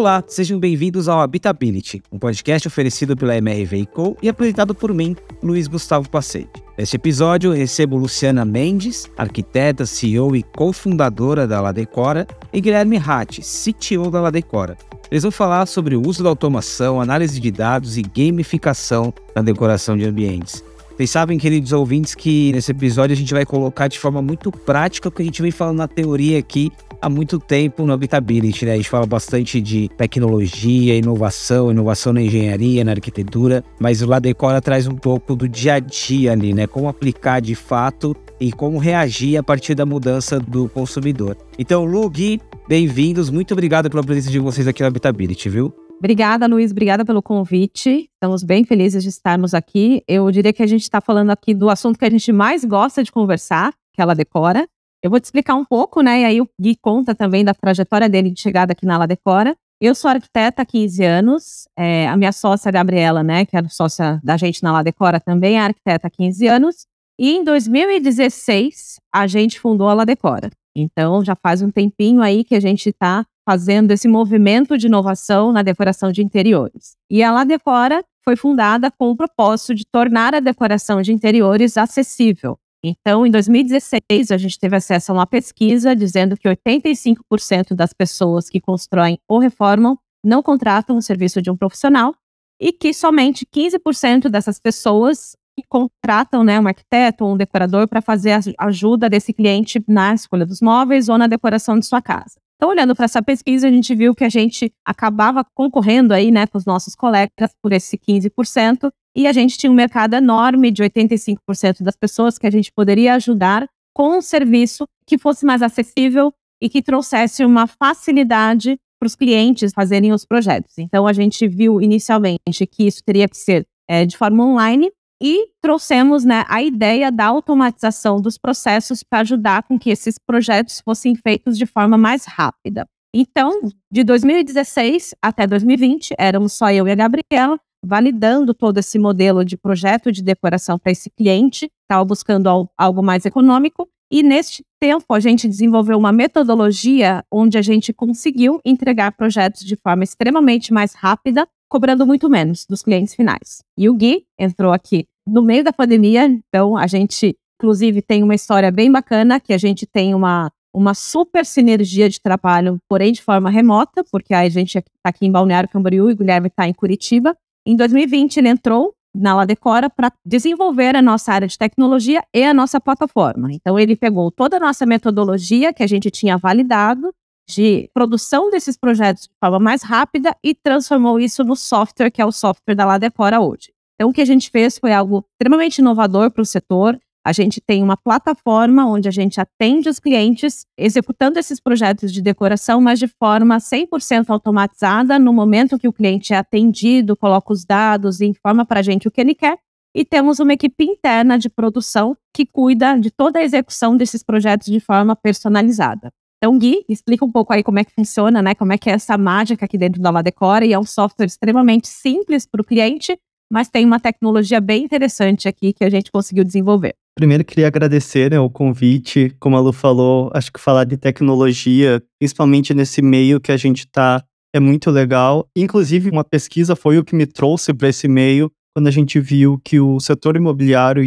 Olá, sejam bem-vindos ao Habitability, um podcast oferecido pela MRV Co e apresentado por mim, Luiz Gustavo Pacete. Neste episódio, recebo Luciana Mendes, arquiteta, CEO e cofundadora da Ladecora, e Guilherme Ratti, CTO da Ladecora. Eles vão falar sobre o uso da automação, análise de dados e gamificação na decoração de ambientes. Vocês sabem, queridos ouvintes, que nesse episódio a gente vai colocar de forma muito prática o que a gente vem falando na teoria aqui há muito tempo no Habitability, né? A gente fala bastante de tecnologia, inovação, inovação na engenharia, na arquitetura, mas o Ladecora traz um pouco do dia a dia ali, né? Como aplicar de fato e como reagir a partir da mudança do consumidor. Então, Lu, Gui, bem-vindos. Muito obrigado pela presença de vocês aqui no Habitability, viu? Obrigada, Luiz. Obrigada pelo convite. Estamos bem felizes de estarmos aqui. Eu diria que a gente está falando aqui do assunto que a gente mais gosta de conversar, que ela decora. Eu vou te explicar um pouco, né? E aí o Gui conta também da trajetória dele de chegada aqui na La Decora. Eu sou arquiteta há 15 anos. É, a minha sócia, Gabriela, né, que é sócia da gente na La Decora, também é arquiteta há 15 anos. E em 2016, a gente fundou a La Decora. Então, já faz um tempinho aí que a gente está fazendo esse movimento de inovação na decoração de interiores. E a La Decora foi fundada com o propósito de tornar a decoração de interiores acessível, então, em 2016, a gente teve acesso a uma pesquisa dizendo que 85% das pessoas que constroem ou reformam não contratam o serviço de um profissional e que somente 15% dessas pessoas que contratam né, um arquiteto ou um decorador para fazer a ajuda desse cliente na escolha dos móveis ou na decoração de sua casa. Então, olhando para essa pesquisa, a gente viu que a gente acabava concorrendo aí, né, com os nossos colegas por esse 15%, e a gente tinha um mercado enorme de 85% das pessoas que a gente poderia ajudar com um serviço que fosse mais acessível e que trouxesse uma facilidade para os clientes fazerem os projetos. Então, a gente viu inicialmente que isso teria que ser é, de forma online e trouxemos né, a ideia da automatização dos processos para ajudar com que esses projetos fossem feitos de forma mais rápida. Então, de 2016 até 2020, éramos só eu e a Gabriela, validando todo esse modelo de projeto de decoração para esse cliente, estava buscando algo mais econômico. E neste tempo a gente desenvolveu uma metodologia onde a gente conseguiu entregar projetos de forma extremamente mais rápida, cobrando muito menos dos clientes finais. E o Gui entrou aqui no meio da pandemia, então a gente, inclusive, tem uma história bem bacana que a gente tem uma uma super sinergia de trabalho, porém de forma remota, porque a gente está aqui em Balneário Camboriú e o Guilherme está em Curitiba. Em 2020, ele entrou na Ladecora para desenvolver a nossa área de tecnologia e a nossa plataforma. Então, ele pegou toda a nossa metodologia que a gente tinha validado de produção desses projetos de forma mais rápida e transformou isso no software, que é o software da Ladecora hoje. Então, o que a gente fez foi algo extremamente inovador para o setor. A gente tem uma plataforma onde a gente atende os clientes executando esses projetos de decoração, mas de forma 100% automatizada. No momento que o cliente é atendido, coloca os dados e informa para a gente o que ele quer. E temos uma equipe interna de produção que cuida de toda a execução desses projetos de forma personalizada. Então, Gui, explica um pouco aí como é que funciona, né? Como é que é essa mágica aqui dentro da Ladecora e é um software extremamente simples para o cliente, mas tem uma tecnologia bem interessante aqui que a gente conseguiu desenvolver. Primeiro, queria agradecer né, o convite. Como a Lu falou, acho que falar de tecnologia, principalmente nesse meio que a gente está, é muito legal. Inclusive, uma pesquisa foi o que me trouxe para esse meio, quando a gente viu que o setor imobiliário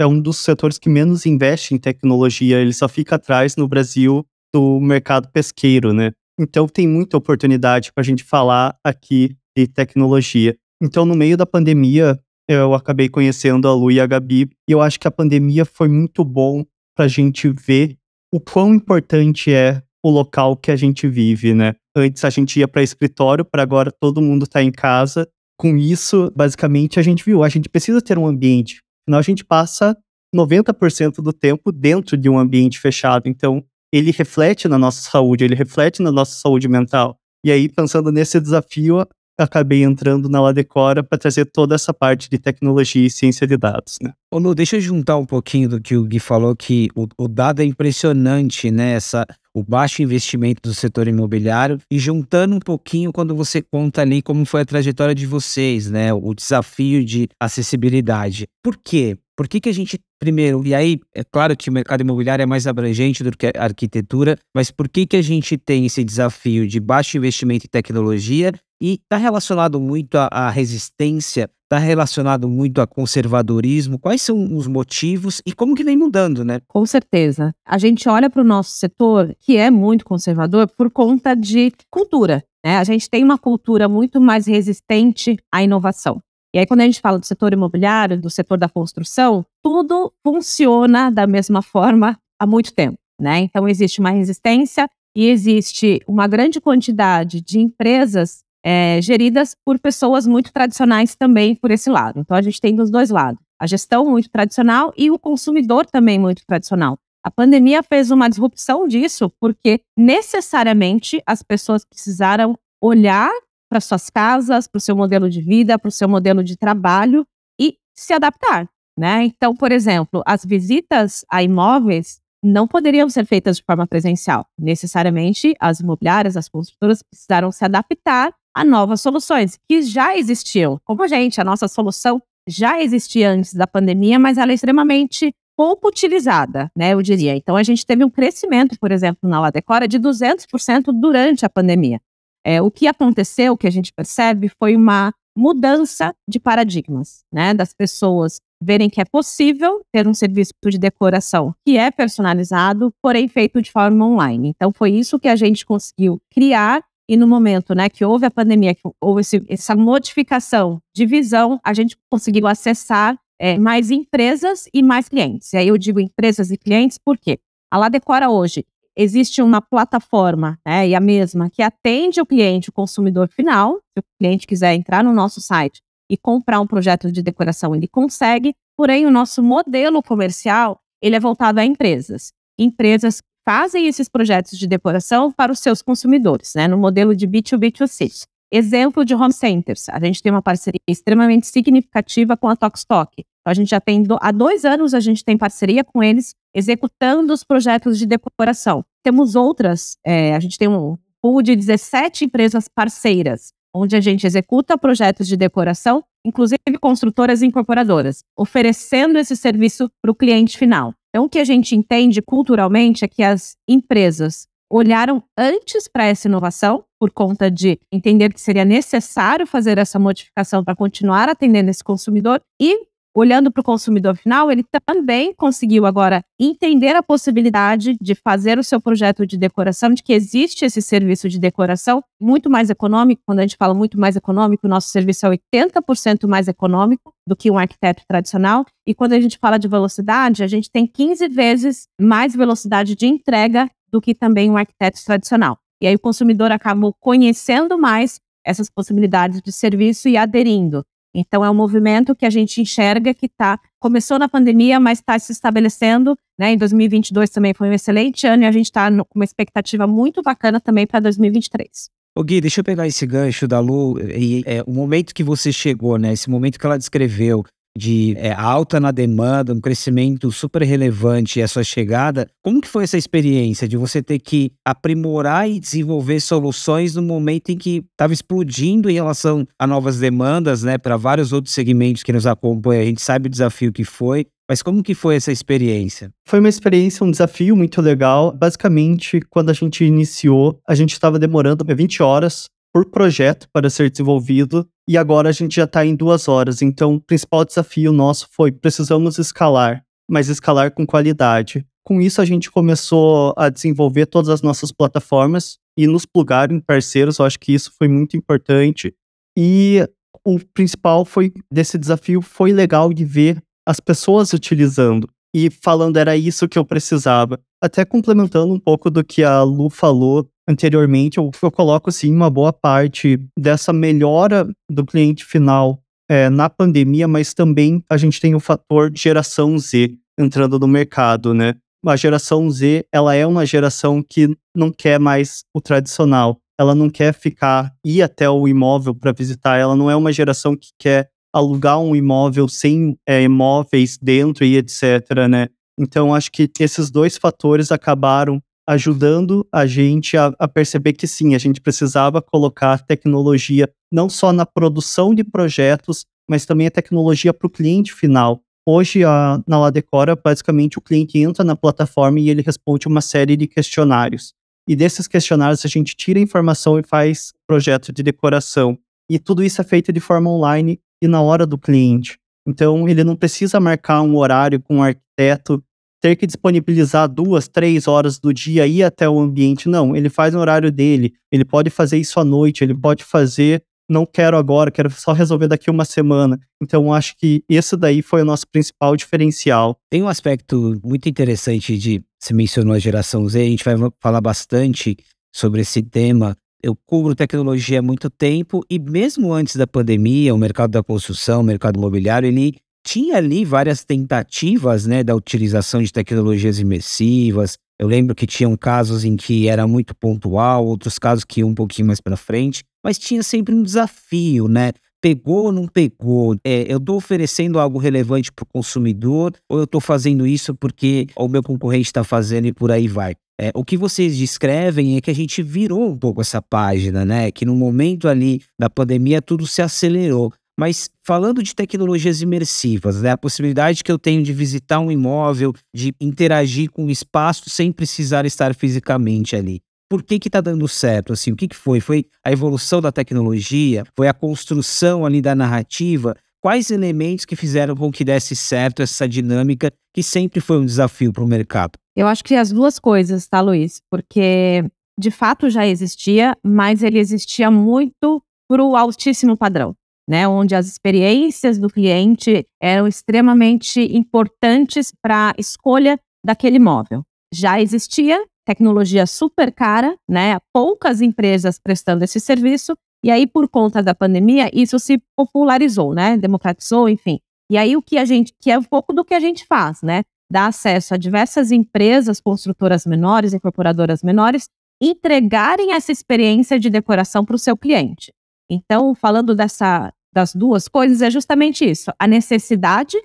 é um dos setores que menos investe em tecnologia, ele só fica atrás no Brasil do mercado pesqueiro, né? Então, tem muita oportunidade para a gente falar aqui de tecnologia. Então, no meio da pandemia, eu acabei conhecendo a Lu e a Gabi, e eu acho que a pandemia foi muito bom para a gente ver o quão importante é o local que a gente vive, né? Antes a gente ia para escritório, para agora todo mundo está em casa. Com isso, basicamente, a gente viu, a gente precisa ter um ambiente. Afinal, a gente passa 90% do tempo dentro de um ambiente fechado. Então, ele reflete na nossa saúde, ele reflete na nossa saúde mental. E aí, pensando nesse desafio, acabei entrando na Ladecora para trazer toda essa parte de tecnologia e ciência de dados, né? Ô Lu, deixa eu juntar um pouquinho do que o Gui falou, que o, o dado é impressionante, né? Essa, o baixo investimento do setor imobiliário e juntando um pouquinho quando você conta ali como foi a trajetória de vocês, né? O desafio de acessibilidade. Por quê? Por que, que a gente, primeiro, e aí é claro que o mercado imobiliário é mais abrangente do que a arquitetura, mas por que, que a gente tem esse desafio de baixo investimento em tecnologia e está relacionado muito à, resistência, está relacionado muito a conservadorismo? Quais são os motivos e como que vem mudando, né? Com certeza. A gente olha para o nosso setor, que é muito conservador, por conta de cultura. Né? A gente tem uma cultura muito mais resistente à inovação. E aí, quando a gente fala do setor imobiliário, do setor da construção, tudo funciona da mesma forma há muito tempo. Né? Então, existe uma resistência e existe uma grande quantidade de empresas é, geridas por pessoas muito tradicionais também por esse lado. Então, a gente tem dos dois lados. A gestão muito tradicional e o consumidor também muito tradicional. A pandemia fez uma disrupção disso, porque necessariamente as pessoas precisaram olhar para suas casas, para o seu modelo de vida, para o seu modelo de trabalho e se adaptar. Né? Então, por exemplo, as visitas a imóveis não poderiam ser feitas de forma presencial. Necessariamente, as imobiliárias, as construtoras precisaram se adaptar a novas soluções que já existiam. Como a gente, a nossa solução já existia antes da pandemia, mas ela é extremamente pouco utilizada, né, eu diria. Então, a gente teve um crescimento, por exemplo, na Ladecora de 200% durante a pandemia. É, o que aconteceu, o que a gente percebe, foi uma mudança de paradigmas, né? Das pessoas verem que é possível ter um serviço de decoração que é personalizado, porém feito de forma online. Então, foi isso que a gente conseguiu criar. E no momento né, que houve a pandemia, que houve esse, essa modificação de visão, a gente conseguiu acessar é, mais empresas e mais clientes. E aí eu digo empresas e clientes porque a La Decora hoje existe uma plataforma, né, e a mesma, que atende o cliente, o consumidor final. Se o cliente quiser entrar no nosso site e comprar um projeto de decoração, ele consegue. Porém, o nosso modelo comercial, ele é voltado a empresas. Empresas fazem esses projetos de decoração para os seus consumidores, né, no modelo de B2B2C. Exemplo de home centers. A gente tem uma parceria extremamente significativa com a Tokstok. Então, a gente já tem, há dois anos, a gente tem parceria com eles, executando os projetos de decoração. Temos outras, é, a gente tem um pool de 17 empresas parceiras, onde a gente executa projetos de decoração, inclusive construtoras e incorporadoras, oferecendo esse serviço para o cliente final. Então, o que a gente entende culturalmente é que as empresas olharam antes para essa inovação, por conta de entender que seria necessário fazer essa modificação para continuar atendendo esse consumidor, e olhando para o consumidor final, ele também conseguiu agora entender a possibilidade de fazer o seu projeto de decoração, de que existe esse serviço de decoração muito mais econômico. Quando a gente fala muito mais econômico, o nosso serviço é 80% mais econômico do que um arquiteto tradicional. E quando a gente fala de velocidade, a gente tem 15 vezes mais velocidade de entrega do que também um arquiteto tradicional. E aí o consumidor acaba conhecendo mais essas possibilidades de serviço e aderindo. Então é um movimento que a gente enxerga que tá começou na pandemia, mas está se estabelecendo. Né? Em 2022 também foi um excelente ano e a gente está com uma expectativa muito bacana também para 2023. Ô Gui, deixa eu pegar esse gancho da Lu e é, o momento que você chegou, né? Esse momento que ela descreveu de é, alta na demanda, um crescimento super relevante e a sua chegada, como que foi essa experiência de você ter que aprimorar e desenvolver soluções no momento em que estava explodindo em relação a novas demandas, né, para vários outros segmentos que nos acompanham, a gente sabe o desafio que foi, mas como que foi essa experiência? Foi uma experiência, um desafio muito legal. Basicamente, quando a gente iniciou, a gente estava demorando 20 horas por projeto para ser desenvolvido e agora a gente já está em duas horas. Então, o principal desafio nosso foi precisamos escalar, mas escalar com qualidade. Com isso, a gente começou a desenvolver todas as nossas plataformas e nos plugar em parceiros. Eu acho que isso foi muito importante. E o principal foi desse desafio foi legal de ver as pessoas utilizando e falando era isso que eu precisava. Até complementando um pouco do que a Lu falou anteriormente, eu, eu coloco sim uma boa parte dessa melhora do cliente final é, na pandemia, mas também a gente tem o fator geração Z entrando no mercado, né? A geração Z, ela é uma geração que não quer mais o tradicional. Ela não quer ficar ir até o imóvel para visitar. Ela não é uma geração que quer alugar um imóvel sem é, imóveis dentro e etc, né? Então, acho que esses dois fatores acabaram ajudando a gente a, a, perceber que sim, a gente precisava colocar tecnologia não só na produção de projetos, mas também a tecnologia para o cliente final. Hoje, a, na Ladecora, basicamente o cliente entra na plataforma e ele responde uma série de questionários. E desses questionários a gente tira informação e faz projeto de decoração. E tudo isso é feito de forma online e na hora do cliente. Então, ele não precisa marcar um horário com o um arquiteto, ter que disponibilizar duas, três horas do dia ir até o ambiente. Não, ele faz no horário dele. Ele pode fazer isso à noite, ele pode fazer não quero agora, quero só resolver daqui uma semana. Então, acho que esse daí foi o nosso principal diferencial. Tem um aspecto muito interessante de, você mencionou a geração Z, a gente vai falar bastante sobre esse tema. Eu cubro tecnologia há muito tempo e mesmo antes da pandemia, o mercado da construção, o mercado imobiliário, ele tinha ali várias tentativas, né, da utilização de tecnologias imersivas. Eu lembro que tinham casos em que era muito pontual, outros casos que iam um pouquinho mais para frente mas tinha sempre um desafio, né? Pegou ou não pegou? É, eu estou oferecendo algo relevante para o consumidor ou eu estou fazendo isso porque o meu concorrente está fazendo e por aí vai? É, o que vocês descrevem é que a gente virou um pouco essa página, né? Que no momento ali da pandemia tudo se acelerou. Mas falando de tecnologias imersivas, né, a possibilidade que eu tenho de visitar um imóvel, de interagir com o espaço sem precisar estar fisicamente ali por que que tá dando certo, assim, o que que foi? Foi a evolução da tecnologia? Foi a construção ali da narrativa? Quais elementos que fizeram com que desse certo essa dinâmica que sempre foi um desafio para o mercado? Eu acho que as duas coisas, tá, Luiz? Porque de fato já existia, mas ele existia muito para o altíssimo padrão, né? Onde as experiências do cliente eram extremamente importantes para a escolha daquele imóvel. Já existia, tecnologia super cara, né? Poucas empresas prestando esse serviço. E aí, por conta da pandemia, isso se popularizou, né? Democratizou, enfim. E aí, o que a gente, que é um pouco do que a gente faz, né? Dá acesso a diversas empresas, construtoras menores, incorporadoras menores, entregarem essa experiência de decoração para o seu cliente. Então, falando dessa, das duas coisas, é justamente isso: a necessidade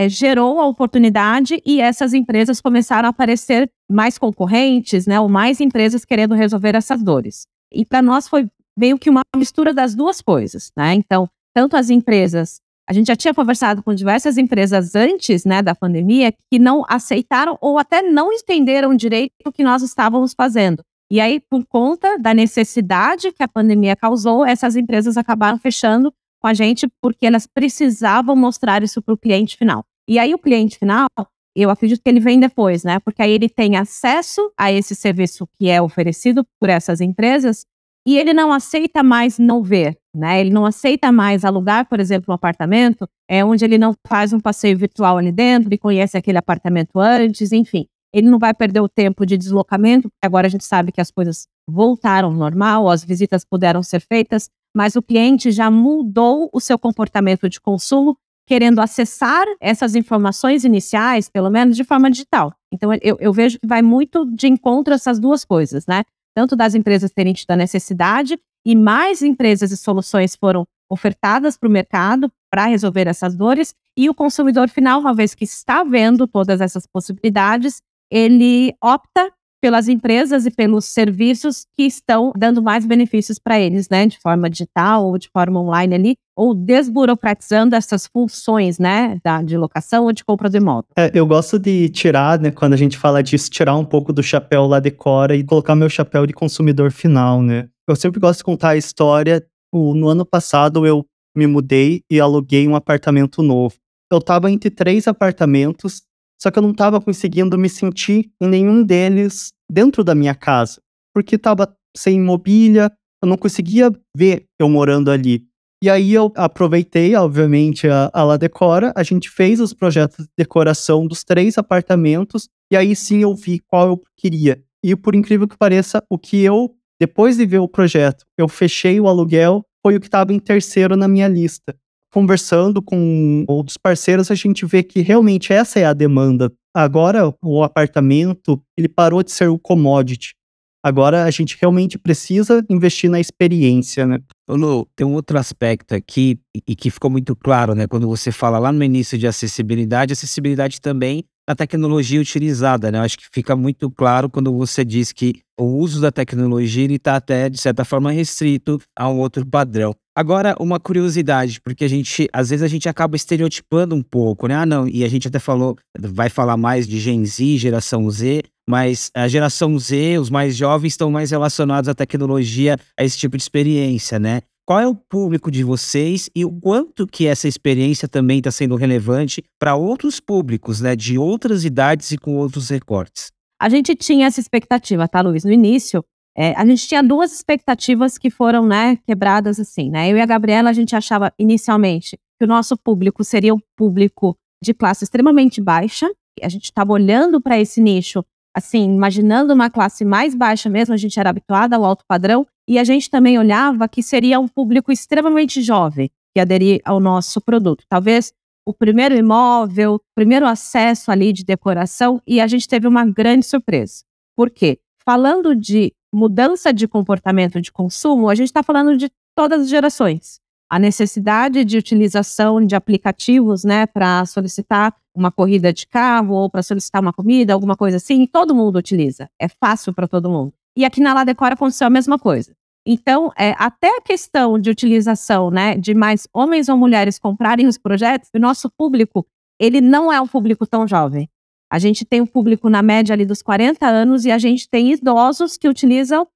é, gerou a oportunidade e essas empresas começaram a aparecer mais concorrentes, né, ou mais empresas querendo resolver essas dores. E para nós foi meio que uma mistura das duas coisas, né? Então, tanto as empresas, a gente já tinha conversado com diversas empresas antes, né, da pandemia, que não aceitaram ou até não entenderam direito o que nós estávamos fazendo. E aí, por conta da necessidade que a pandemia causou, essas empresas acabaram fechando com a gente porque elas precisavam mostrar isso para o cliente final. E aí o cliente final, eu acredito que ele vem depois, né? Porque aí ele tem acesso a esse serviço que é oferecido por essas empresas e ele não aceita mais não ver, né? Ele não aceita mais alugar, por exemplo, um apartamento, é onde ele não faz um passeio virtual ali dentro e conhece aquele apartamento antes, enfim. Ele não vai perder o tempo de deslocamento, porque agora a gente sabe que as coisas voltaram ao normal, as visitas puderam ser feitas, mas o cliente já mudou o seu comportamento de consumo, querendo acessar essas informações iniciais, pelo menos de forma digital. Então, eu, eu vejo que vai muito de encontro essas duas coisas, né? Tanto das empresas terem tido a necessidade e mais empresas e soluções foram ofertadas para o mercado para resolver essas dores, e o consumidor final, uma vez que está vendo todas essas possibilidades, ele opta pelas empresas e pelos serviços que estão dando mais benefícios para eles, né, de forma digital ou de forma online ali, ou desburocratizando essas funções, né, da, de locação ou de compra do imóvel. É, eu gosto de tirar, né, quando a gente fala disso, tirar um pouco do chapéu lá decora e colocar meu chapéu de consumidor final, né. Eu sempre gosto de contar a história. No ano passado eu me mudei e aluguei um apartamento novo. Eu estava entre três apartamentos só que eu não estava conseguindo me sentir em nenhum deles dentro da minha casa, porque estava sem mobília, eu não conseguia ver eu morando ali. E aí eu aproveitei, obviamente, a, a La Decora, a gente fez os projetos de decoração dos três apartamentos, e aí sim eu vi qual eu queria. E por incrível que pareça, o que eu, depois de ver o projeto, eu fechei o aluguel, foi o que estava em terceiro na minha lista conversando com outros parceiros, a gente vê que realmente essa é a demanda. Agora, o apartamento, ele parou de ser o commodity. Agora, a gente realmente precisa investir na experiência, né? Lu, tem um outro aspecto aqui e que ficou muito claro, né? Quando você fala lá no início de acessibilidade, acessibilidade também na tecnologia utilizada, né? Eu acho que fica muito claro quando você diz que o uso da tecnologia está até, de certa forma, restrito a um outro padrão. Agora, uma curiosidade, porque a gente, às vezes a gente acaba estereotipando um pouco, né? Ah, não, e a gente até falou, vai falar mais de Gen Z, geração Z, mas a geração Z, os mais jovens, estão mais relacionados à tecnologia, a esse tipo de experiência, né? Qual é o público de vocês e o quanto que essa experiência também está sendo relevante para outros públicos, né, de outras idades e com outros recortes? A gente tinha essa expectativa, tá, Luiz? No início, é, a gente tinha duas expectativas que foram, né, quebradas assim, né? Eu e a Gabriela, a gente achava inicialmente que o nosso público seria um público de classe extremamente baixa. A gente estava olhando para esse nicho, assim, imaginando uma classe mais baixa mesmo, a gente era habituada ao alto padrão, e a gente também olhava que seria um público extremamente jovem que aderir ao nosso produto. Talvez o primeiro imóvel, o primeiro acesso ali de decoração, e a gente teve uma grande surpresa. Por quê? Falando de mudança de comportamento de consumo, a gente está falando de todas as gerações. A necessidade de utilização de aplicativos, né, para solicitar uma corrida de carro ou para solicitar uma comida, alguma coisa assim, todo mundo utiliza. É fácil para todo mundo. E aqui na Ladecora aconteceu a mesma coisa. Então, é, até a questão de utilização, né, de mais homens ou mulheres comprarem os projetos, o nosso público, ele não é um público tão jovem. A gente tem um público na média ali dos 40 anos e a gente tem idosos que utilizam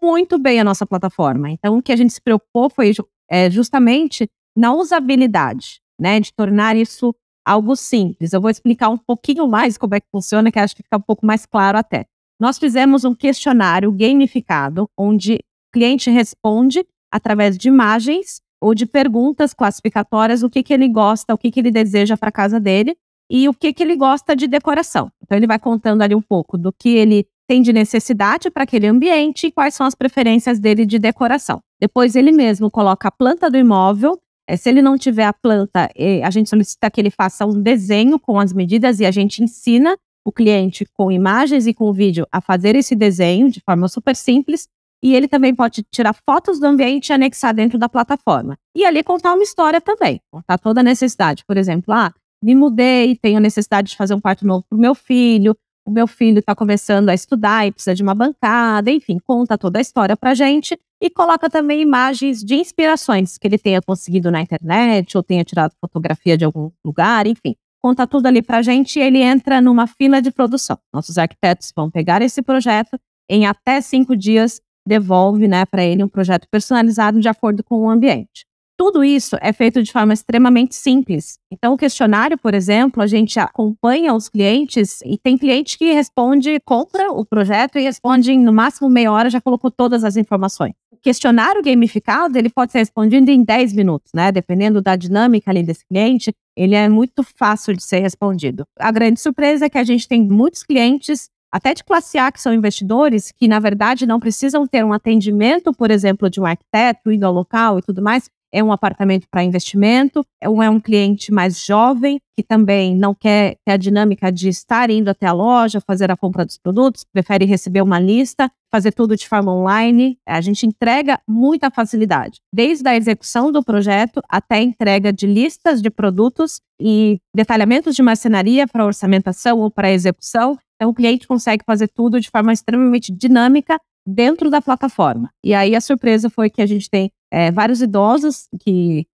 muito bem a nossa plataforma. Então, o que a gente se preocupou foi é, justamente na usabilidade, né, de tornar isso algo simples. Eu vou explicar um pouquinho mais como é que funciona, que acho que fica um pouco mais claro até. Nós fizemos um questionário gamificado, onde cliente responde através de imagens ou de perguntas classificatórias o que, que ele gosta, o que, que ele deseja para casa dele e o que, que ele gosta de decoração. Então, ele vai contando ali um pouco do que ele tem de necessidade para aquele ambiente e quais são as preferências dele de decoração. Depois, ele mesmo coloca a planta do imóvel. É, se ele não tiver a planta, a gente solicita que ele faça um desenho com as medidas e a gente ensina o cliente com imagens e com vídeo a fazer esse desenho de forma super simples e ele também pode tirar fotos do ambiente e anexar dentro da plataforma. E ali contar uma história também, contar toda a necessidade. Por exemplo, ah, me mudei, tenho necessidade de fazer um quarto novo para o meu filho, o meu filho está começando a estudar e precisa de uma bancada, enfim, conta toda a história para gente e coloca também imagens de inspirações que ele tenha conseguido na internet ou tenha tirado fotografia de algum lugar, enfim. Conta tudo ali para gente e ele entra numa fila de produção. Nossos arquitetos vão pegar esse projeto em até cinco dias devolve né, para ele um projeto personalizado de acordo com o ambiente. Tudo isso é feito de forma extremamente simples. Então, o questionário, por exemplo, a gente acompanha os clientes e tem cliente que responde, compra o projeto e responde em no máximo meia hora, já colocou todas as informações. Questionário gamificado, ele pode ser respondido em 10 minutos, né? Dependendo da dinâmica ali desse cliente, ele é muito fácil de ser respondido. A grande surpresa é que a gente tem muitos clientes até de classe A, que são investidores, que na verdade não precisam ter um atendimento, por exemplo, de um arquiteto, indo ao local e tudo mais, é um apartamento para investimento, é um, é um cliente mais jovem, que também não quer ter a dinâmica de estar indo até a loja, fazer a compra dos produtos, prefere receber uma lista, fazer tudo de forma online. A gente entrega muita facilidade, desde a execução do projeto até a entrega de listas de produtos e detalhamentos de marcenaria para orçamentação ou para execução. Então, o cliente consegue fazer tudo de forma extremamente dinâmica dentro da plataforma. E aí a surpresa foi que a gente tem é, vários idosos que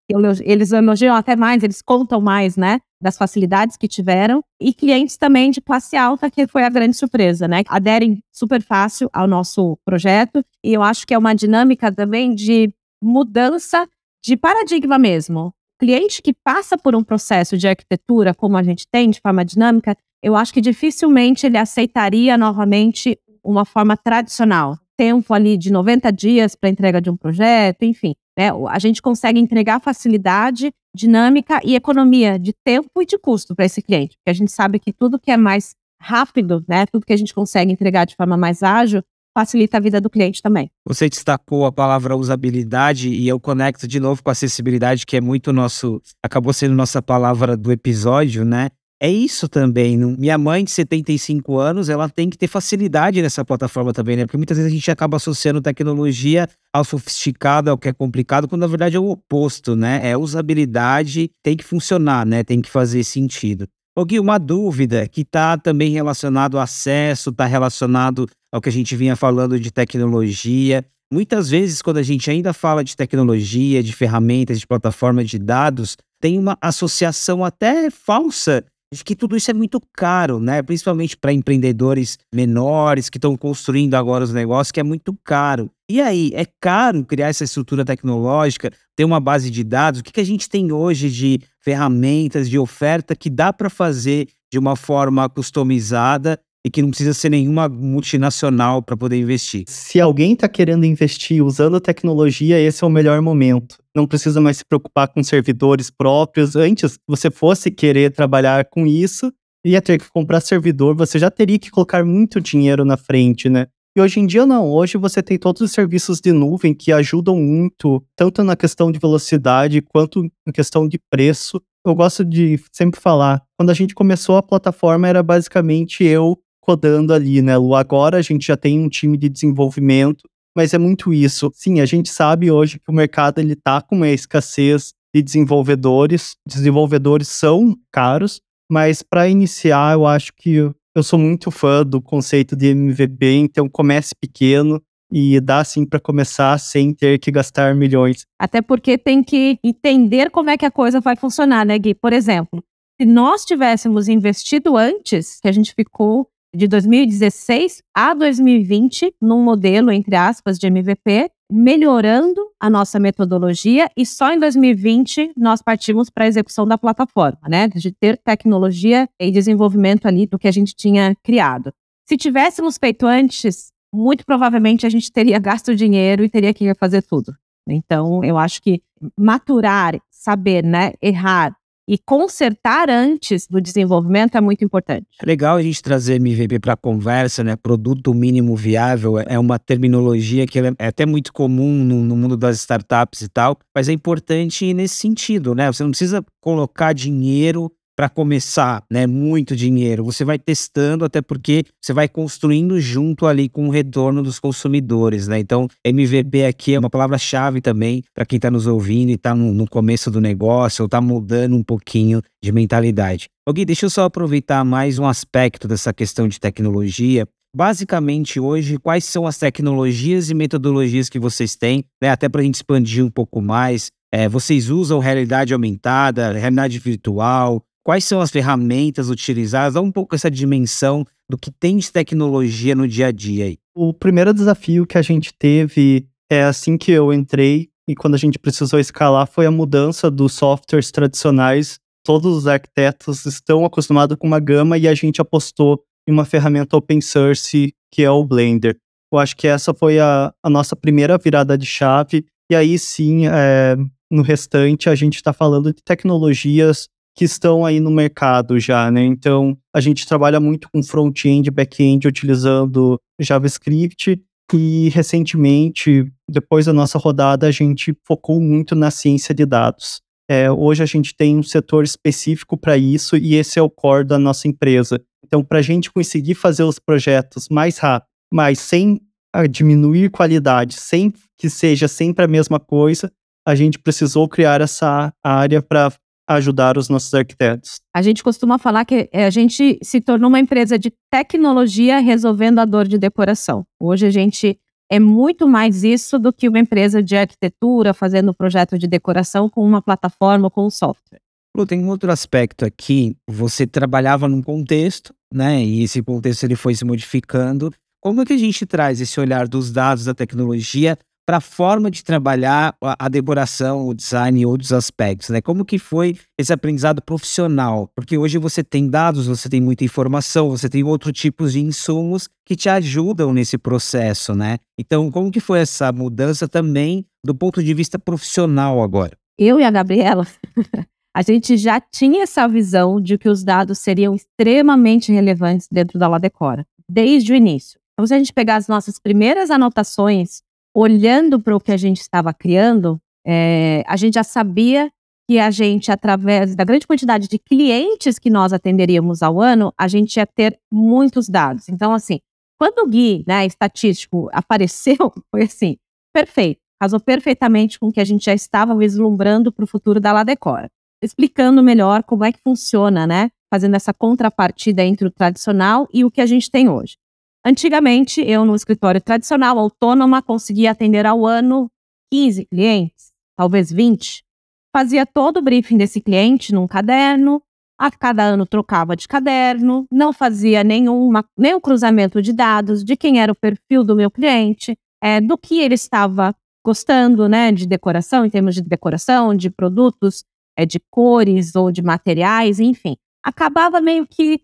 eles elogiam até mais, eles contam mais, né, das facilidades que tiveram, e clientes também de classe alta, que foi a grande surpresa, né, aderem super fácil ao nosso projeto, e eu acho que é uma dinâmica também de mudança de paradigma mesmo. Cliente que passa por um processo de arquitetura, como a gente tem, de forma dinâmica, eu acho que dificilmente ele aceitaria novamente uma forma tradicional. Tempo ali de 90 dias para entrega de um projeto, enfim. Né? A gente consegue entregar facilidade, dinâmica e economia de tempo e de custo para esse cliente. Porque a gente sabe que tudo que é mais rápido, né, tudo que a gente consegue entregar de forma mais ágil, facilita a vida do cliente também. Você destacou a palavra usabilidade e eu conecto de novo com acessibilidade, que é muito nosso, acabou sendo nossa palavra do episódio, né? É isso também. Minha mãe de 75 anos, ela tem que ter facilidade nessa plataforma também, né? Porque muitas vezes a gente acaba associando tecnologia ao sofisticado, ao que é complicado, quando na verdade é o oposto, né? É usabilidade, tem que funcionar, né? Tem que fazer sentido. Ô Gui, uma dúvida que está também relacionado ao acesso, está relacionado ao que a gente vinha falando de tecnologia. Muitas vezes, quando a gente ainda fala de tecnologia, de ferramentas, de plataforma de dados, tem uma associação até falsa de que tudo isso é muito caro, né? Principalmente para empreendedores menores que estão construindo agora os negócios, que é muito caro. E aí, é caro criar essa estrutura tecnológica, ter uma base de dados? O que, que a gente tem hoje de ferramentas, de oferta que dá para fazer de uma forma customizada e que não precisa ser nenhuma multinacional para poder investir. Se alguém está querendo investir usando tecnologia, esse é o melhor momento. Não precisa mais se preocupar com servidores próprios. Antes, você fosse querer trabalhar com isso, ia ter que comprar servidor, você já teria que colocar muito dinheiro na frente, né? E hoje em dia não, hoje você tem todos os serviços de nuvem que ajudam muito, tanto na questão de velocidade quanto na questão de preço. Eu gosto de sempre falar, quando a gente começou a plataforma era basicamente eu rodando ali, né, Lu? Agora a gente já tem um time de desenvolvimento, mas é muito isso. Sim, a gente sabe hoje que o mercado ele tá com uma escassez de desenvolvedores. Desenvolvedores são caros, mas para iniciar, eu acho que eu sou muito fã do conceito de MVP, então comece pequeno e dá sim para começar sem ter que gastar milhões. Até porque tem que entender como é que a coisa vai funcionar, né, Gui? Por exemplo, se nós tivéssemos investido antes, que a gente ficou de 2016 a 2020 num modelo, entre aspas, de MVP, melhorando a nossa metodologia e só em 2020 nós partimos para a execução da plataforma, né? De ter tecnologia e desenvolvimento ali do que a gente tinha criado. Se tivéssemos feito antes, muito provavelmente a gente teria gasto dinheiro e teria que fazer tudo. Então, eu acho que maturar, saber, né, errar, e consertar antes do desenvolvimento é muito importante. É legal a gente trazer MVP para a conversa, né? Produto mínimo viável é uma terminologia que é até muito comum no, no mundo das startups e tal, mas é importante nesse sentido, né? Você não precisa colocar dinheiro para começar, né, muito dinheiro. Você vai testando até porque você vai construindo junto ali com o retorno dos consumidores, né? Então, MVP aqui é uma palavra-chave também para quem está nos ouvindo e está no, no, começo do negócio ou está mudando um pouquinho de mentalidade. Ok, deixa eu só aproveitar mais um aspecto dessa questão de tecnologia. Basicamente, hoje, quais são as tecnologias e metodologias que vocês têm, né? Até para a gente expandir um pouco mais. É, vocês usam realidade aumentada, realidade virtual, Quais são as ferramentas utilizadas? Dá um pouco essa dimensão do que tem de tecnologia no dia a dia aí. O primeiro desafio que a gente teve é assim que eu entrei e quando a gente precisou escalar foi a mudança dos softwares tradicionais. Todos os arquitetos estão acostumados com uma gama e a gente apostou em uma ferramenta open source que é o Blender. Eu acho que essa foi a, a nossa primeira virada de chave. E aí sim, é, no restante, a gente está falando de tecnologias que estão aí no mercado já, né? Então, a gente trabalha muito com front-end e back-end utilizando JavaScript e recentemente, depois da nossa rodada, a gente focou muito na ciência de dados. É, hoje a gente tem um setor específico para isso e esse é o core da nossa empresa. Então, para a gente conseguir fazer os projetos mais rápido, mas sem ah, diminuir qualidade, sem que seja sempre a mesma coisa, a gente precisou criar essa área para ajudar os nossos arquitetos. A gente costuma falar que eh, a gente se tornou uma empresa de tecnologia resolvendo a dor de decoração. Hoje a gente é muito mais isso do que uma empresa de arquitetura fazendo projeto de decoração com uma plataforma, com um software. Lu, tem um outro aspecto aqui. Você trabalhava num contexto, né? E esse contexto ele foi se modificando. Como é que a gente traz esse olhar dos dados da tecnologia para a forma de trabalhar a, a, decoração, o design e outros aspectos, né? Como que foi esse aprendizado profissional? Porque hoje você tem dados, você tem muita informação, você tem outros tipos de insumos que te ajudam nesse processo, né? Então, como que foi essa mudança também do ponto de vista profissional agora? Eu e a Gabriela, a gente já tinha essa visão de que os dados seriam extremamente relevantes dentro da Ladecora, desde o início. Então, se a gente pegar as nossas primeiras anotações olhando para o que a gente estava criando, é, a gente já sabia que a gente, através da grande quantidade de clientes que nós atenderíamos ao ano, a gente ia ter muitos dados. Então, assim, quando o Gui, né, estatístico, apareceu, foi assim, perfeito. Casou perfeitamente com o que a gente já estava vislumbrando para o futuro da Ladecora. Explicando melhor como é que funciona, né? fazendo essa contrapartida entre o tradicional e o que a gente tem hoje. Antigamente, eu no escritório tradicional, autônoma, conseguia atender ao ano 15 clientes, talvez 20. Fazia todo o briefing desse cliente num caderno, a cada ano trocava de caderno, não fazia nenhuma, nenhum cruzamento de dados de quem era o perfil do meu cliente, é, do que ele estava gostando, né, de decoração, em termos de decoração, de produtos, é, de cores ou de materiais, enfim. Acabava meio que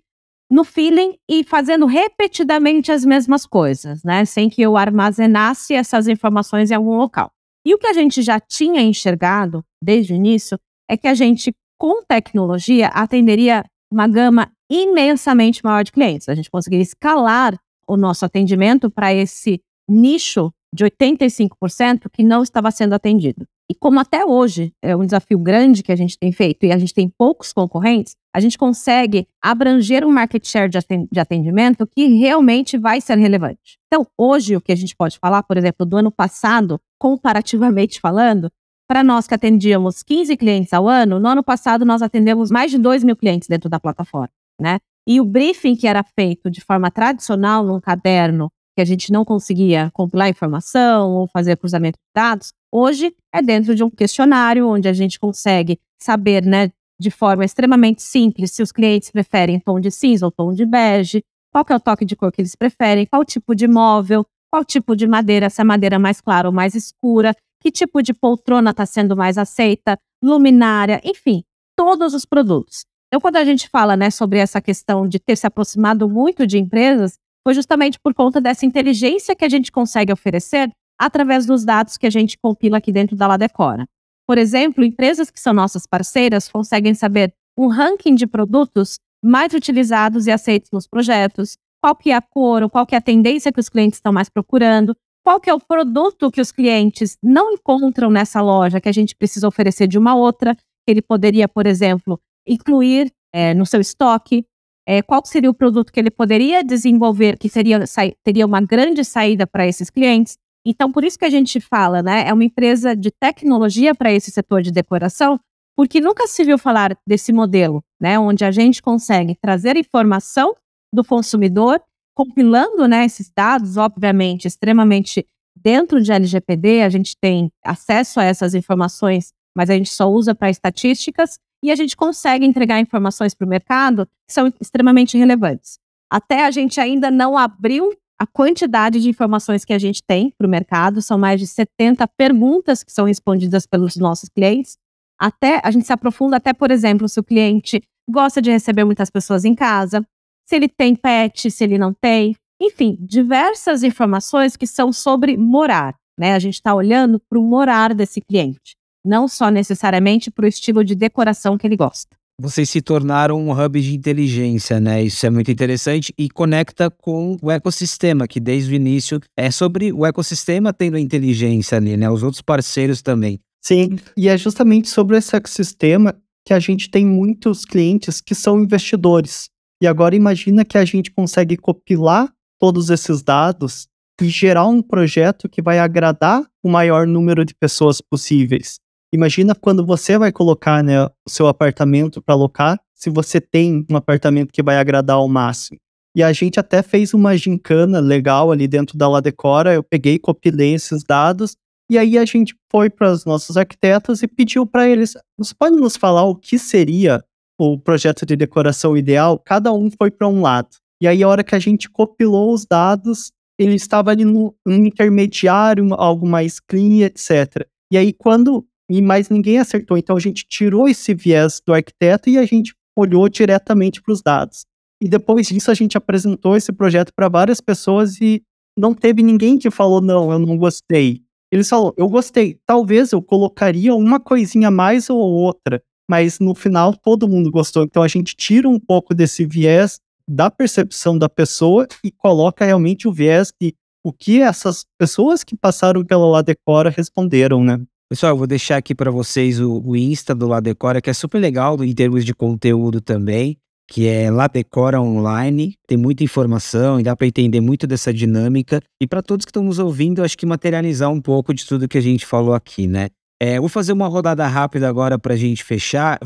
no feeling e fazendo repetidamente as mesmas coisas, né, sem que eu armazenasse essas informações em algum local. E o que a gente já tinha enxergado desde o início é que a gente, com tecnologia, atenderia uma gama imensamente maior de clientes. A gente conseguiria escalar o nosso atendimento para esse nicho de 85% que não estava sendo atendido. E como até hoje é um desafio grande que a gente tem feito e a gente tem poucos concorrentes, a gente consegue abranger um market share de atendimento que realmente vai ser relevante. Então, hoje, o que a gente pode falar, por exemplo, do ano passado, comparativamente falando, para nós que atendíamos 15 clientes ao ano, no ano passado nós atendemos mais de 2 mil clientes dentro da plataforma, né? E o briefing que era feito de forma tradicional num caderno que a gente não conseguia compilar informação ou fazer cruzamento de dados, hoje é dentro de um questionário onde a gente consegue saber, né, de forma extremamente simples, se os clientes preferem tom de cinza ou tom de bege, qual é o toque de cor que eles preferem, qual tipo de móvel, qual tipo de madeira, se é madeira mais clara ou mais escura, que tipo de poltrona está sendo mais aceita, luminária, enfim, todos os produtos. Então, quando a gente fala né, sobre essa questão de ter se aproximado muito de empresas, foi justamente por conta dessa inteligência que a gente consegue oferecer através dos dados que a gente compila aqui dentro da Ladecora. Por exemplo, empresas que são nossas parceiras conseguem saber um ranking de produtos mais utilizados e aceitos nos projetos, qual que é a cor ou qual que é a tendência que os clientes estão mais procurando, qual que é o produto que os clientes não encontram nessa loja que a gente precisa oferecer de uma outra, que ele poderia, por exemplo, incluir é, no seu estoque, é, qual seria o produto que ele poderia desenvolver que seria, teria uma grande saída para esses clientes. Então, por isso que a gente fala, né? É uma empresa de tecnologia para esse setor de decoração, porque nunca se viu falar desse modelo, né? Onde a gente consegue trazer informação do consumidor, compilando né, esses dados, obviamente, extremamente dentro de LGPD, a gente tem acesso a essas informações, mas a gente só usa para estatísticas e a gente consegue entregar informações para o mercado que são extremamente relevantes. Até a gente ainda não abriu a quantidade de informações que a gente tem para o mercado, são mais de 70 perguntas que são respondidas pelos nossos clientes. Até a gente se aprofunda até, por exemplo, se o cliente gosta de receber muitas pessoas em casa, se ele tem pet, se ele não tem, enfim, diversas informações que são sobre morar. Né? A gente está olhando para o morar desse cliente não só necessariamente para o estilo de decoração que ele gosta. Vocês se tornaram um hub de inteligência, né? Isso é muito interessante e conecta com o ecossistema, que desde o início é sobre o ecossistema tendo a inteligência ali, né? Os outros parceiros também. Sim, e é justamente sobre esse ecossistema que a gente tem muitos clientes que são investidores. E agora imagina que a gente consegue copilar todos esses dados e gerar um projeto que vai agradar o maior número de pessoas possíveis. Imagina quando você vai colocar né, o seu apartamento para alocar, se você tem um apartamento que vai agradar ao máximo. E a gente até fez uma gincana legal ali dentro da Ladecora. Eu peguei, copilei esses dados e aí a gente foi para os nossos arquitetos e pediu para eles: você pode nos falar o que seria o projeto de decoração ideal? Cada um foi para um lado. E aí, a hora que a gente copilou os dados, ele estava ali no, no intermediário, algo mais clean, etc. E aí, quando e mais ninguém acertou. Então a gente tirou esse viés do arquiteto e a gente olhou diretamente para os dados. E depois disso a gente apresentou esse projeto para várias pessoas e não teve ninguém que falou não, eu não gostei. Eles falaram, eu gostei. Talvez eu colocaria uma coisinha mais ou outra, mas no final todo mundo gostou. Então a gente tira um pouco desse viés da percepção da pessoa e coloca realmente o viés de o que essas pessoas que passaram pela Ladecora responderam, né? Pessoal, eu vou deixar aqui para vocês o, o, Insta do Ladecora, que é super legal em termos de conteúdo também, que é Ladecora Online. Tem muita informação e dá para entender muito dessa dinâmica. E para todos que estão nos ouvindo, acho que materializar um pouco de tudo que a gente falou aqui, né? É, vou fazer uma rodada rápida agora para a gente fechar.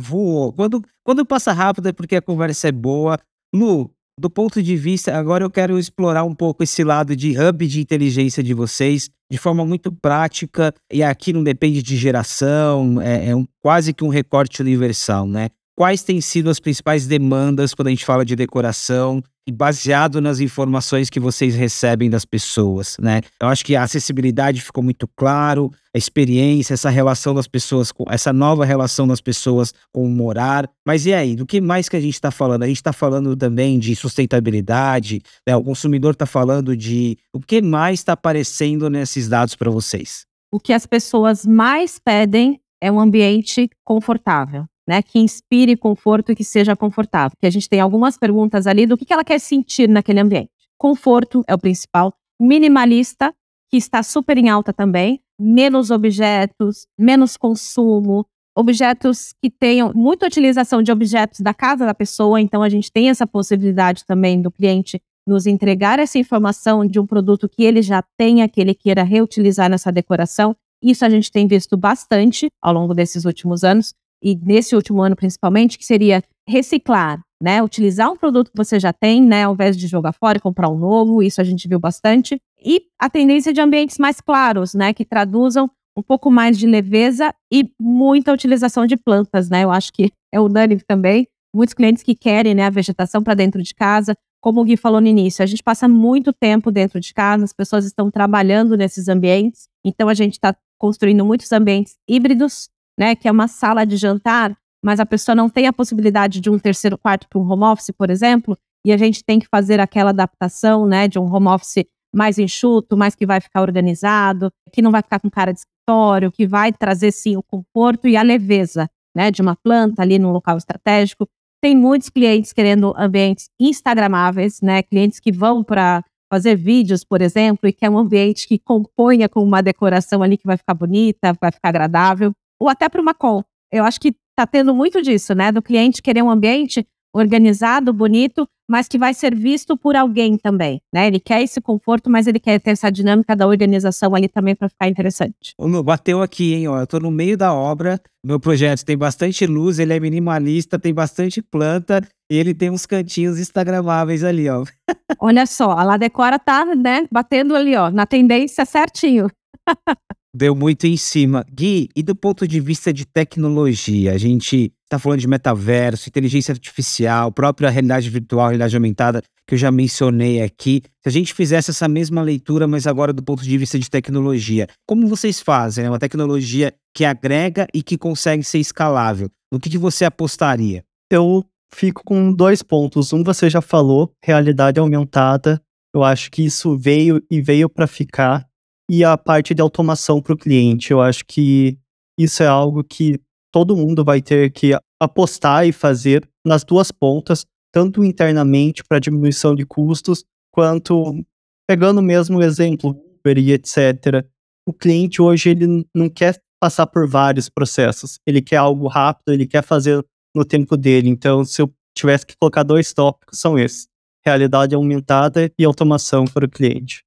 Quando, quando passa rápido é porque a conversa é boa. Lu, do ponto de vista, agora eu quero explorar um pouco esse lado de hub de inteligência de vocês de forma muito prática. E aqui não depende de geração, é, é um, quase que um recorte universal, né? Quais têm sido as principais demandas quando a gente fala de decoração e baseado nas informações que vocês recebem das pessoas, né? Eu acho que a acessibilidade ficou muito claro, a experiência, essa relação das pessoas, com essa nova relação das pessoas com o morar. Mas e aí, do que mais que a gente está falando? A gente está falando também de sustentabilidade, né? O consumidor está falando de o que mais está aparecendo nesses dados para vocês? O que as pessoas mais pedem é um ambiente confortável né, que inspire conforto e que seja confortável. Que a gente tem algumas perguntas ali do que, que ela quer sentir naquele ambiente. Conforto é o principal. Minimalista, que está super em alta também. Menos objetos, menos consumo, objetos que tenham muita utilização de objetos da casa da pessoa, então a gente tem essa possibilidade também do cliente nos entregar essa informação de um produto que ele já tenha, que ele queira reutilizar nessa decoração. Isso a gente tem visto bastante ao longo desses últimos anos e nesse último ano principalmente, que seria reciclar, né? Utilizar um produto que você já tem, né? Ao invés de jogar fora e comprar um novo, isso a gente viu bastante. E a tendência de ambientes mais claros, né? Que traduzam um pouco mais de leveza e muita utilização de plantas, né? Eu acho que é unânime também. Muitos clientes que querem né, a vegetação para dentro de casa. Como o Gui falou no início, a gente passa muito tempo dentro de casa, as pessoas estão trabalhando nesses ambientes, então a gente está construindo muitos ambientes híbridos, né, que é uma sala de jantar, mas a pessoa não tem a possibilidade de um terceiro quarto para um home office, por exemplo, e a gente tem que fazer aquela adaptação, né, de um home office mais enxuto, mais que vai ficar organizado, que não vai ficar com cara de escritório, que vai trazer sim o conforto e a leveza, né, de uma planta ali num local estratégico. Tem muitos clientes querendo ambientes instagramáveis, né, clientes que vão para fazer vídeos, por exemplo, e que é um ambiente que componha com uma decoração ali que vai ficar bonita, vai ficar agradável ou até para uma call. Eu acho que está tendo muito disso, né? Do cliente querer um ambiente organizado, bonito, mas que vai ser visto por alguém também, né? Ele quer esse conforto, mas ele quer ter essa dinâmica da organização ali também para ficar interessante. Bateu aqui, hein? Ó, eu tô no meio da obra, meu projeto tem bastante luz, ele é minimalista, tem bastante planta e ele tem uns cantinhos instagramáveis ali, ó. Olha só, a La Decora tá, né, batendo ali, ó, na tendência certinho. Deu muito em cima. Gui, e do ponto de vista de tecnologia, a gente está falando de metaverso, inteligência artificial, própria realidade virtual, realidade aumentada, que eu já mencionei aqui. Se a gente fizesse essa mesma leitura, mas agora do ponto de vista de tecnologia, como vocês fazem? Né? Uma tecnologia que agrega e que consegue ser escalável. No que, que você apostaria? Eu fico com dois pontos. Um, você já falou, realidade aumentada. Eu acho que isso veio e veio para ficar e a parte de automação para o cliente. Eu acho que isso é algo que todo mundo vai ter que apostar e fazer nas duas pontas, tanto internamente para diminuição de custos, quanto pegando mesmo o exemplo Uber e etc. O cliente hoje ele não quer passar por vários processos, ele quer algo rápido, ele quer fazer no tempo dele. Então, se eu tivesse que colocar dois tópicos, são esses: realidade aumentada e automação para o cliente.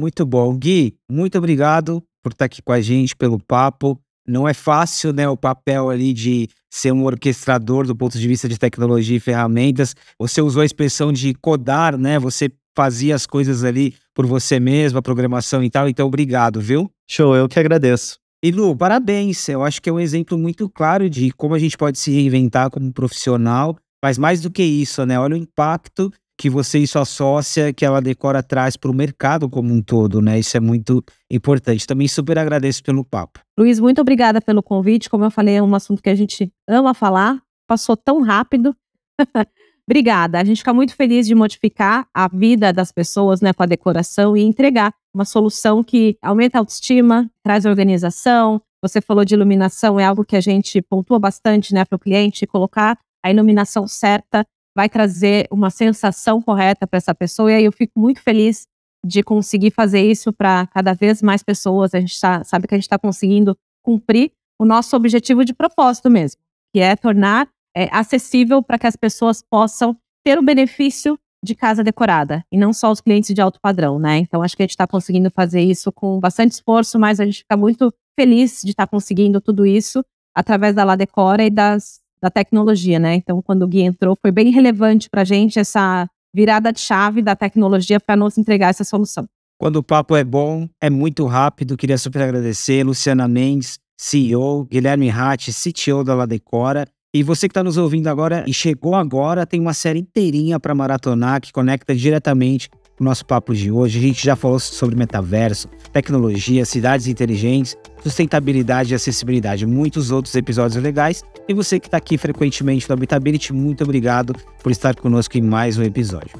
Muito bom. Gui, muito obrigado por estar aqui com a gente, pelo papo. Não é fácil, né, o papel ali de ser um orquestrador do ponto de vista de tecnologia e ferramentas. Você usou a expressão de codar, né? Você fazia as coisas ali por você mesmo, a programação e tal. Então, obrigado, viu? Show, eu que agradeço. E Lu, parabéns. Eu acho que é um exemplo muito claro de como a gente pode se reinventar como profissional. Mas mais do que isso, né? Olha o impacto que você sua sócia, que ela decora traz para o mercado como um todo, né? Isso é muito importante. Também super agradeço pelo papo. Luiz, muito obrigada pelo convite. Como eu falei, é um assunto que a gente ama falar. Passou tão rápido. obrigada. A gente fica muito feliz de modificar a vida das pessoas, né, com a decoração e entregar uma solução que aumenta a autoestima, traz organização. Você falou de iluminação, é algo que a gente pontua bastante, né, para o cliente colocar a iluminação certa vai trazer uma sensação correta para essa pessoa. E aí eu fico muito feliz de conseguir fazer isso para cada vez mais pessoas. A gente tá, sabe que a gente está conseguindo cumprir o nosso objetivo de propósito mesmo, que é tornar é, acessível para que as pessoas possam ter o benefício de casa decorada e não só os clientes de alto padrão, né? Então acho que a gente está conseguindo fazer isso com bastante esforço, mas a gente fica muito feliz de estar tá conseguindo tudo isso através da Ladecora e das, da tecnologia, né? Então, quando o Gui entrou, foi bem relevante para a gente essa virada de chave da tecnologia para nos entregar essa solução. Quando o papo é bom, é muito rápido. Queria super agradecer Luciana Mendes, CEO, Guilherme Ratti, CTO da Ladecora. E você que está nos ouvindo agora e chegou agora, tem uma série inteirinha para maratonar que conecta diretamente o nosso papo de hoje. A gente já falou sobre metaverso, tecnologia, cidades inteligentes, sustentabilidade e acessibilidade, muitos outros episódios legais. E você que está aqui frequentemente no Habitability, muito obrigado por estar conosco em mais um episódio.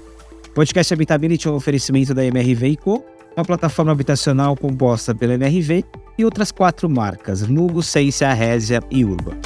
O podcast Habitability é um oferecimento da MRV Co, uma plataforma habitacional composta pela MRV e outras quatro marcas, Nugo, Sensia, Résia e Urba.